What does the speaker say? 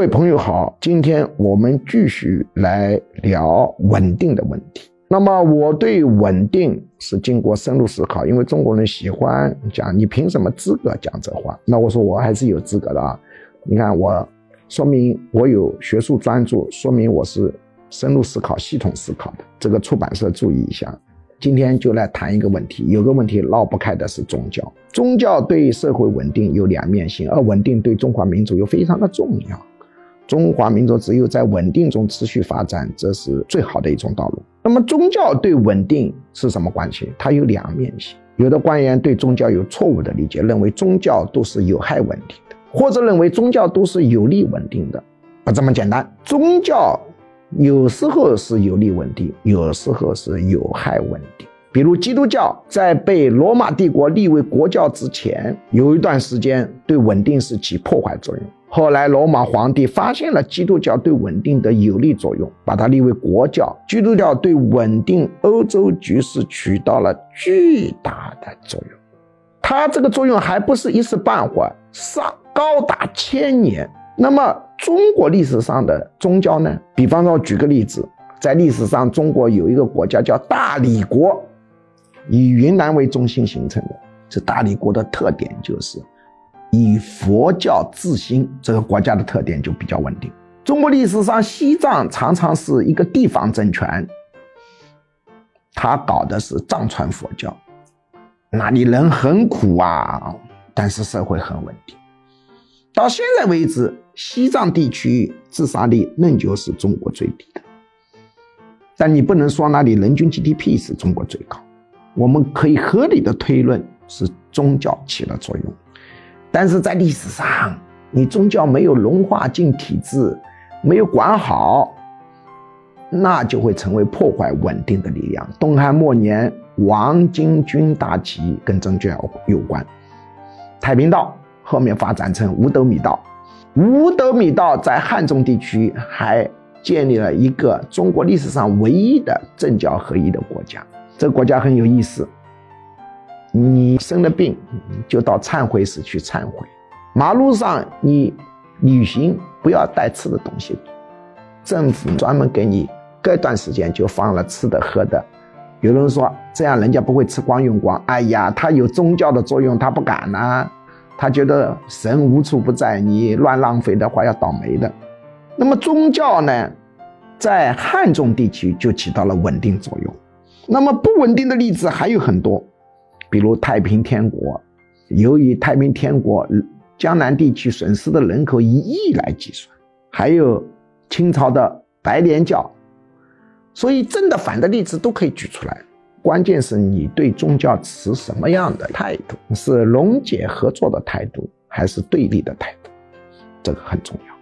各位朋友好，今天我们继续来聊稳定的问题。那么我对稳定是经过深入思考，因为中国人喜欢讲你凭什么资格讲这话？那我说我还是有资格的啊！你看我，说明我有学术专注，说明我是深入思考、系统思考的。这个出版社注意一下。今天就来谈一个问题，有个问题绕不开的是宗教。宗教对社会稳定有两面性，而稳定对中华民族又非常的重要。中华民族只有在稳定中持续发展，这是最好的一种道路。那么宗教对稳定是什么关系？它有两面性。有的官员对宗教有错误的理解，认为宗教都是有害稳定的，或者认为宗教都是有利稳定的，不这么简单。宗教。有时候是有利稳定，有时候是有害稳定。比如基督教在被罗马帝国立为国教之前，有一段时间对稳定是起破坏作用。后来罗马皇帝发现了基督教对稳定的有利作用，把它立为国教。基督教对稳定欧洲局势起到了巨大的作用。它这个作用还不是一时半会儿，上高达千年。那么中国历史上的宗教呢？比方说，举个例子，在历史上，中国有一个国家叫大理国，以云南为中心形成的。这大理国的特点就是以佛教自兴，这个国家的特点就比较稳定。中国历史上，西藏常常是一个地方政权，他搞的是藏传佛教，那里人很苦啊，但是社会很稳定。到现在为止。西藏地区自杀率仍旧是中国最低的，但你不能说那里人均 GDP 是中国最高。我们可以合理的推论是宗教起了作用，但是在历史上，你宗教没有融化进体制，没有管好，那就会成为破坏稳定的力量。东汉末年，王巾军大起跟宗教有关，太平道后面发展成五斗米道。五斗米道在汉中地区还建立了一个中国历史上唯一的政教合一的国家。这个国家很有意思，你生了病就到忏悔室去忏悔。马路上你旅行不要带吃的东西，政府专门给你隔段时间就放了吃的喝的。有人说这样人家不会吃光用光，哎呀，他有宗教的作用，他不敢呐。他觉得神无处不在，你乱浪费的话要倒霉的。那么宗教呢，在汉中地区就起到了稳定作用。那么不稳定的例子还有很多，比如太平天国，由于太平天国江南地区损失的人口以亿来计算，还有清朝的白莲教，所以正的反的例子都可以举出来。关键是你对宗教持什么样的态度？是溶解合作的态度，还是对立的态度？这个很重要。